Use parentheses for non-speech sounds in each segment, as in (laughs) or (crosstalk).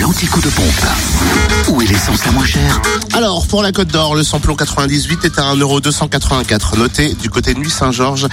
L'antico de pompe. Où est l'essence la moins chère Alors, pour la Côte d'Or, le samplon 98 est à 1,284€. Notez du côté de Nuit Saint-Georges,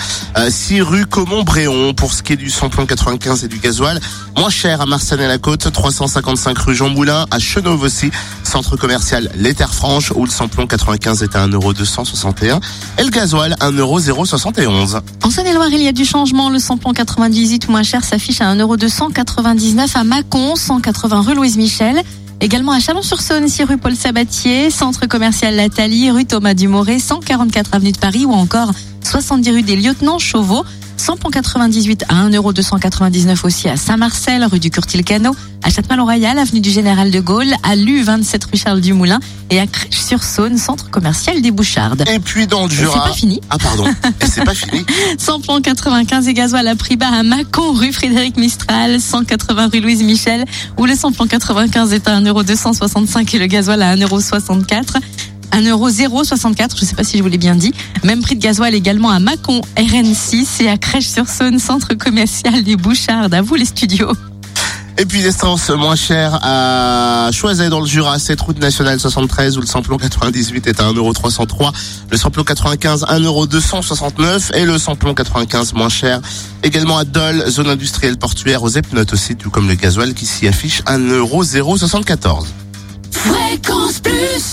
6 rue Comont-Bréon. Pour ce qui est du samplon 95 et du gasoil, moins cher à Marseille-la-Côte, 355 rue Jean Moulin, à Chenauve aussi, centre commercial Les Terres Franches, où le samplon 95 est à 1,261€ et le gasoil 1,071€. En Saône-et-Loire, il y a du changement. Le samplon 98 moins cher s'affiche à 1,299€ à Mâcon, 180 rue Louise Michel. Également à Chalon-sur-Saône, 6 rue Paul Sabatier, centre commercial Lathalie, rue Thomas Dumoré, 144 avenue de Paris ou encore 70 rue des Lieutenants Chauveau. Samplon 98 à 1,299€ aussi à Saint-Marcel, rue du Curtil-Cano, à Châtellerault-Royal, avenue du Général de Gaulle, à Lu 27 rue Charles Dumoulin et à Crèche-sur-Saône, centre commercial des Bouchardes. Et puis dans le Jura. C'est pas fini. Ah pardon, c'est pas fini. (laughs) Samplon 95 et gasoil à prix bas à Mâcon, rue Frédéric Mistral, 180 rue Louise Michel, où le samplon 95 est à 1,265€ et le gasoil à 1,64€. 1,064€, je sais pas si je vous l'ai bien dit. Même prix de gasoil également à Mâcon, RN6 et à Crèche-sur-Saône, centre commercial des Bouchardes. À vous les studios. Et puis l'essence moins chère à Choiset dans le Jura, cette route nationale 73 où le samplon 98 est à 1,303€, le samplon 95 1,269€ et le samplon 95 moins cher également à Dole, zone industrielle portuaire aux Epnotes aussi, tout comme le gasoil qui s'y affiche 1,074€. Fréquence plus